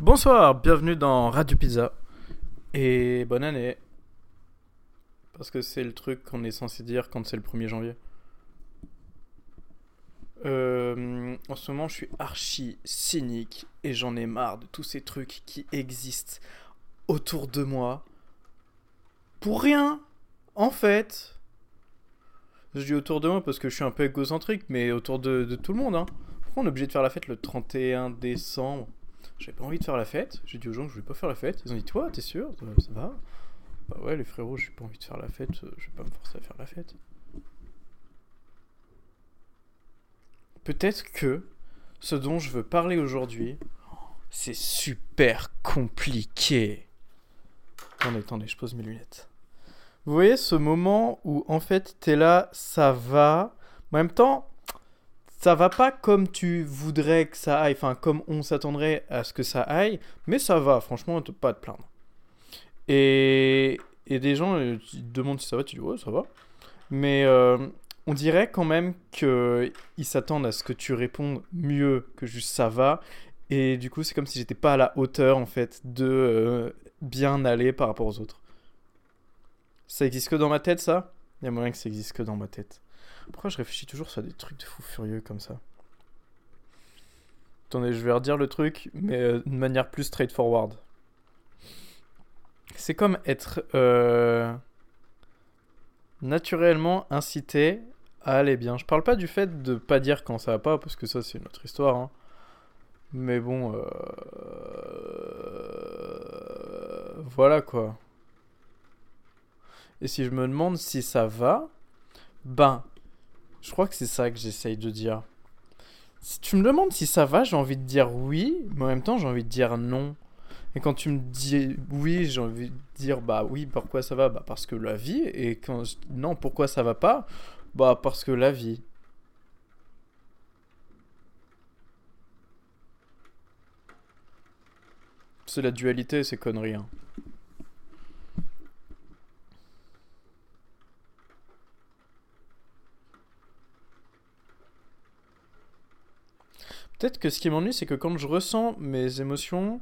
Bonsoir, bienvenue dans Radio Pizza. Et bonne année. Parce que c'est le truc qu'on est censé dire quand c'est le 1er janvier. Euh, en ce moment, je suis archi cynique et j'en ai marre de tous ces trucs qui existent autour de moi. Pour rien, en fait. Je dis autour de moi parce que je suis un peu égocentrique, mais autour de, tout le monde. Hein. Pourquoi on est obligé de faire la fête le 31 décembre? J'avais pas envie de faire la fête. J'ai dit aux gens que je voulais pas faire la fête. Ils ont dit Toi, t'es sûr? Ça va? Bah ouais, les frérots, j'ai pas envie de faire la fête. Je vais pas me forcer à faire la fête. Peut-être que ce dont je veux parler aujourd'hui, c'est super compliqué. Attendez, attendez, je pose mes lunettes. Vous voyez ce moment où en fait t'es là, ça va. En même temps, ça va pas comme tu voudrais que ça aille, enfin comme on s'attendrait à ce que ça aille, mais ça va, franchement, pas te plaindre. Et, et des gens euh, te demandent si ça va, tu dis ouais, ça va. Mais euh, on dirait quand même qu'ils s'attendent à ce que tu répondes mieux que juste ça va. Et du coup, c'est comme si j'étais pas à la hauteur en fait de euh, bien aller par rapport aux autres. Ça existe que dans ma tête, ça? Il y a moyen que ça existe que dans ma tête. Pourquoi je réfléchis toujours sur des trucs de fou furieux comme ça Attendez, je vais redire le truc, mais euh, d'une manière plus straightforward. C'est comme être euh, naturellement incité à aller bien. Je parle pas du fait de pas dire quand ça va pas, parce que ça c'est une autre histoire. hein. Mais bon, euh, voilà quoi. Et si je me demande si ça va, ben, je crois que c'est ça que j'essaye de dire. Si tu me demandes si ça va, j'ai envie de dire oui, mais en même temps j'ai envie de dire non. Et quand tu me dis oui, j'ai envie de dire bah oui, pourquoi ça va? Bah parce que la vie. Et quand je- non, pourquoi ça va pas? Bah parce que la vie. C'est la dualité, c'est conneries. hein. Peut-être que ce qui m'ennuie, c'est que quand je ressens mes émotions,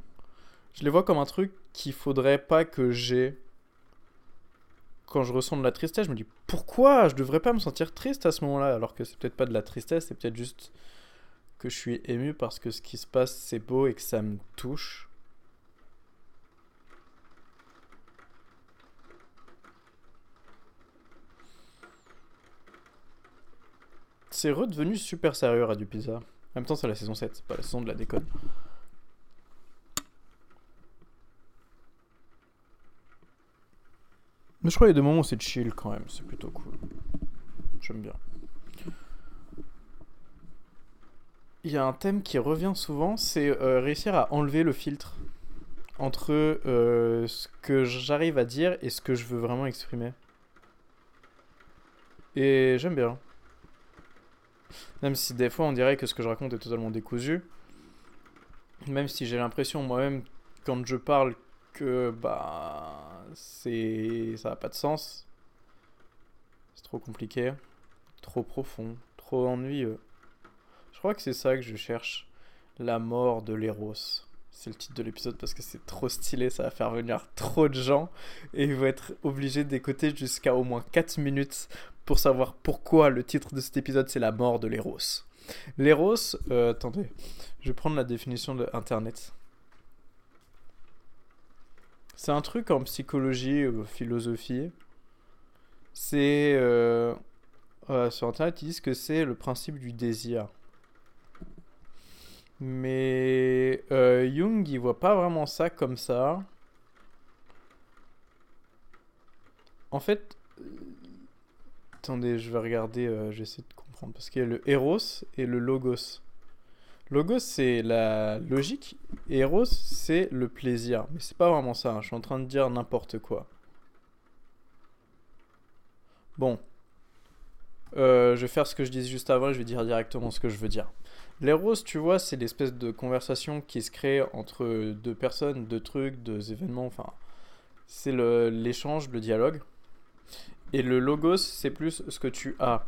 je les vois comme un truc qu'il faudrait pas que j'ai. Quand je ressens de la tristesse, je me dis pourquoi je devrais pas me sentir triste à ce moment-là alors que c'est peut-être pas de la tristesse, c'est peut-être juste que je suis ému parce que ce qui se passe c'est beau et que ça me touche. C'est redevenu super sérieux Radio Pizza. En même temps, c'est la saison 7, c'est pas la saison de la déconne. Mais je crois qu'il y a des moments où c'est chill quand même, c'est plutôt cool. J'aime bien. Il y a un thème qui revient souvent, c'est euh, réussir à enlever le filtre entre euh, ce que j'arrive à dire et ce que je veux vraiment exprimer. Et j'aime bien. Même si des fois on dirait que ce que je raconte est totalement décousu. Même si j'ai l'impression moi-même quand je parle que bah c'est ça n'a pas de sens. C'est trop compliqué, trop profond, trop ennuyeux. Je crois que c'est ça que je cherche. La mort de l'Eros. C'est le titre de l'épisode parce que c'est trop stylé, ça va faire venir trop de gens et ils vont être obligés d'écouter jusqu'à au moins 4 minutes pour savoir pourquoi le titre de cet épisode c'est la mort de l'Eros. L'Eros, euh, attendez, je vais prendre la définition de Internet. C'est un truc en psychologie ou philosophie. C'est. euh, euh, sur Internet, ils disent que c'est le principe du désir. Mais euh, Jung, il voit pas vraiment ça comme ça. En fait. Attendez, je vais regarder, euh, j'essaie de comprendre. Parce qu'il y a le Eros et le Logos. Logos, c'est la logique. Eros, c'est le plaisir. Mais c'est pas vraiment ça. hein, Je suis en train de dire n'importe quoi. Bon. Euh, je vais faire ce que je disais juste avant et je vais dire directement ce que je veux dire. L'Eros, tu vois, c'est l'espèce de conversation qui se crée entre deux personnes, deux trucs, deux événements. Enfin, c'est le- l'échange, le dialogue. Et le logos, c'est plus ce que tu as.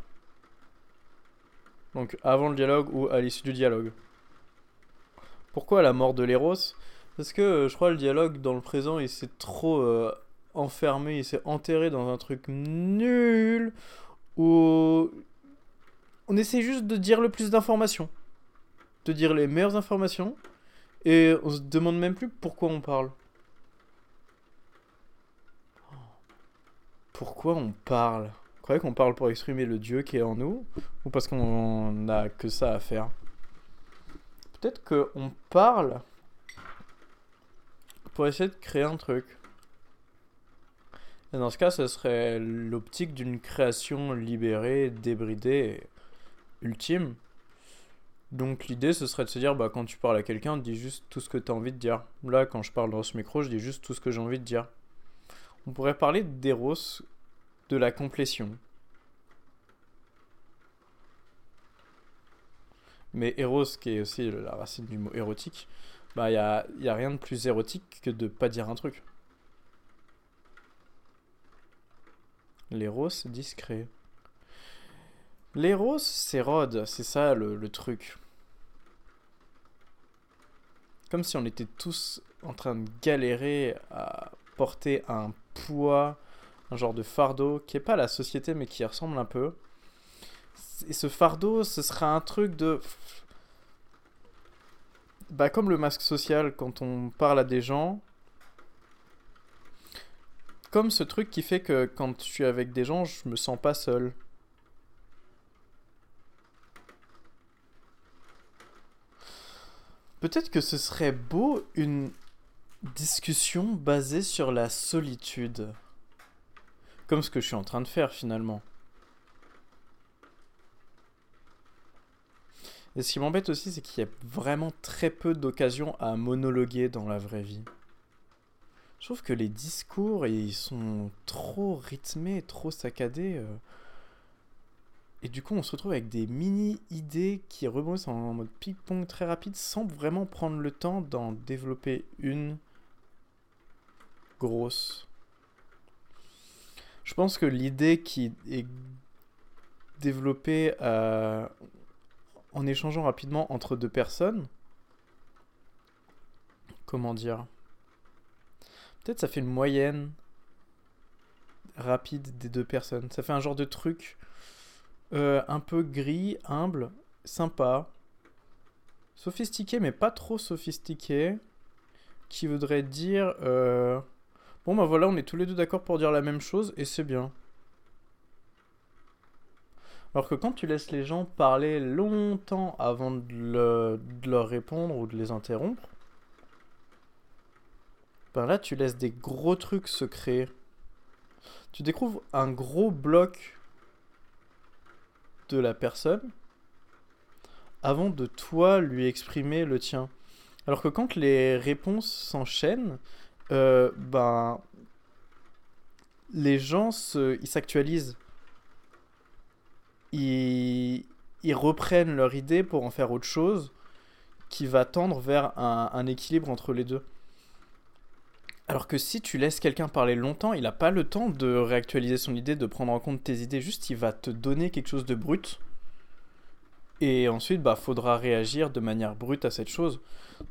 Donc avant le dialogue ou à l'issue du dialogue. Pourquoi la mort de l'Eros? Parce que euh, je crois le dialogue dans le présent, il s'est trop euh, enfermé, il s'est enterré dans un truc nul où on essaie juste de dire le plus d'informations, de dire les meilleures informations, et on se demande même plus pourquoi on parle. Pourquoi on parle? Vous croyez qu'on parle pour exprimer le Dieu qui est en nous Ou parce qu'on n'a que ça à faire? Peut-être qu'on parle pour essayer de créer un truc. Et dans ce cas, ce serait l'optique d'une création libérée, débridée, ultime. Donc l'idée, ce serait de se dire, bah, quand tu parles à quelqu'un, dis juste tout ce que tu as envie de dire. Là, quand je parle dans ce micro, je dis juste tout ce que j'ai envie de dire. On pourrait parler d'Eros, de la complétion. Mais Eros, qui est aussi la racine du mot érotique, bah, il n'y a, y a rien de plus érotique que de pas dire un truc. L'éros discret. L'éros, c'est Rod, c'est ça le truc. Comme si on était tous en train de galérer à porter un poids, un genre de fardeau qui est pas la société mais qui ressemble un peu. Et ce fardeau, ce sera un truc de bah, comme le masque social, quand on parle à des gens, comme ce truc qui fait que quand je suis avec des gens, je me sens pas seul. Peut-être que ce serait beau une discussion basée sur la solitude. Comme ce que je suis en train de faire finalement. Et ce qui m'embête aussi, c'est qu'il y a vraiment très peu d'occasions à monologuer dans la vraie vie. Je trouve que les discours, ils sont trop rythmés, trop saccadés. Euh. Et du coup, on se retrouve avec des mini-idées qui rebondissent en mode ping-pong très rapide sans vraiment prendre le temps d'en développer une grosse. Je pense que l'idée qui est développée euh, en échangeant rapidement entre deux personnes, comment dire Peut-être ça fait une moyenne rapide des deux personnes. Ça fait un genre de truc euh, un peu gris, humble, sympa, sophistiqué mais pas trop sophistiqué, qui voudrait dire euh, bon bah voilà on est tous les deux d'accord pour dire la même chose et c'est bien. Alors que quand tu laisses les gens parler longtemps avant de, leur répondre ou de les interrompre, ben là tu laisses des gros trucs se créer. Tu découvres un gros bloc de la personne avant de toi lui exprimer le tien. Alors que quand les réponses s'enchaînent, euh, ben les gens s'actualisent ils, reprennent leur idée pour en faire autre chose qui va tendre vers un, équilibre entre les deux. Alors que si tu laisses quelqu'un parler longtemps, il n'a pas le temps de réactualiser son idée, de prendre en compte tes idées, juste il va te donner quelque chose de brut. Et ensuite, bah, faudra réagir de manière brute à cette chose.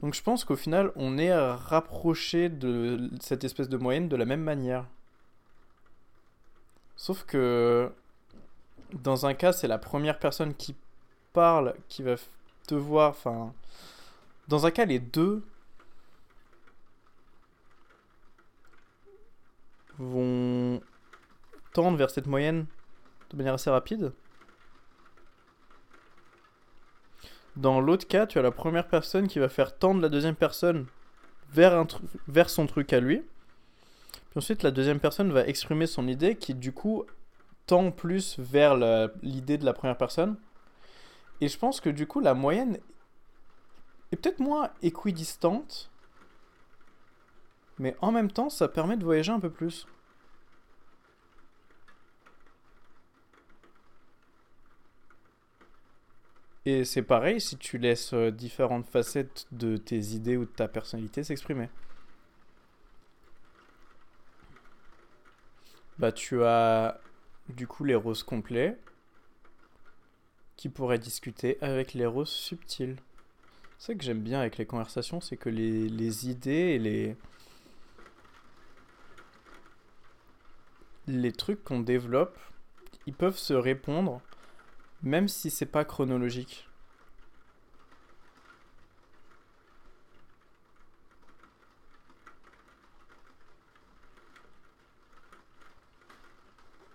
Donc je pense qu'au final, on est rapproché de cette espèce de moyenne de la même manière. Sauf que dans un cas, c'est la première personne qui parle qui va devoir. Enfin. Dans un cas, les deux vont tendre vers cette moyenne de manière assez rapide. Dans l'autre cas, tu as la première personne qui va faire tendre la deuxième personne vers, son truc à lui. Puis ensuite, la deuxième personne va exprimer son idée qui, du coup, tend plus vers l'idée de la première personne. Et je pense que du coup, la moyenne est peut-être moins équidistante, mais en même temps, ça permet de voyager un peu plus. Et c'est pareil si tu laisses euh, différentes facettes de tes idées ou de ta personnalité s'exprimer. Bah tu as du coup les roses complets qui pourraient discuter avec les roses subtiles. C'est que j'aime bien avec les conversations, c'est que les, les idées et les. Les trucs qu'on développe, ils peuvent se répondre, même si c'est pas chronologique.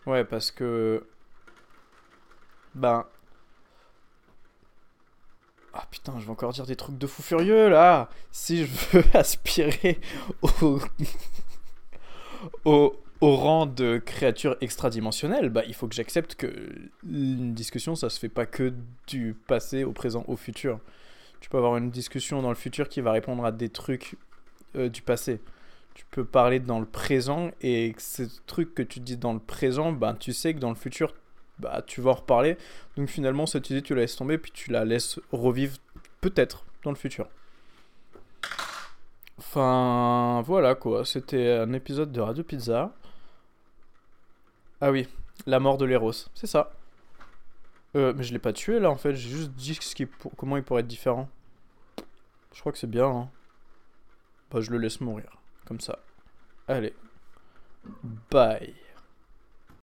Ouais, parce que. Ben. Ah putain, je vais encore dire des trucs de fou furieux là! Si je veux aspirer au. au, au rang de créature extradimensionnelle, bah il faut que j'accepte que une discussion ça se fait pas que du passé au présent au futur. Tu peux avoir une discussion dans le futur qui va répondre à des trucs euh, du passé tu peux parler dans le présent et ce truc que tu dis dans le présent, bah, tu sais que dans le futur, bah, tu vas en reparler. Donc finalement, cette idée, tu la laisses tomber, puis tu la laisses revivre peut-être dans le futur. Enfin, voilà quoi. C'était un épisode de Radio Pizza. Ah oui, la mort de l'Eros, c'est ça. Euh, mais je l'ai pas tué là en fait, j'ai juste dit ce comment il pourrait être différent. Je crois que c'est bien. Hein. Bah, je le laisse mourir. Comme ça. Allez. Bye.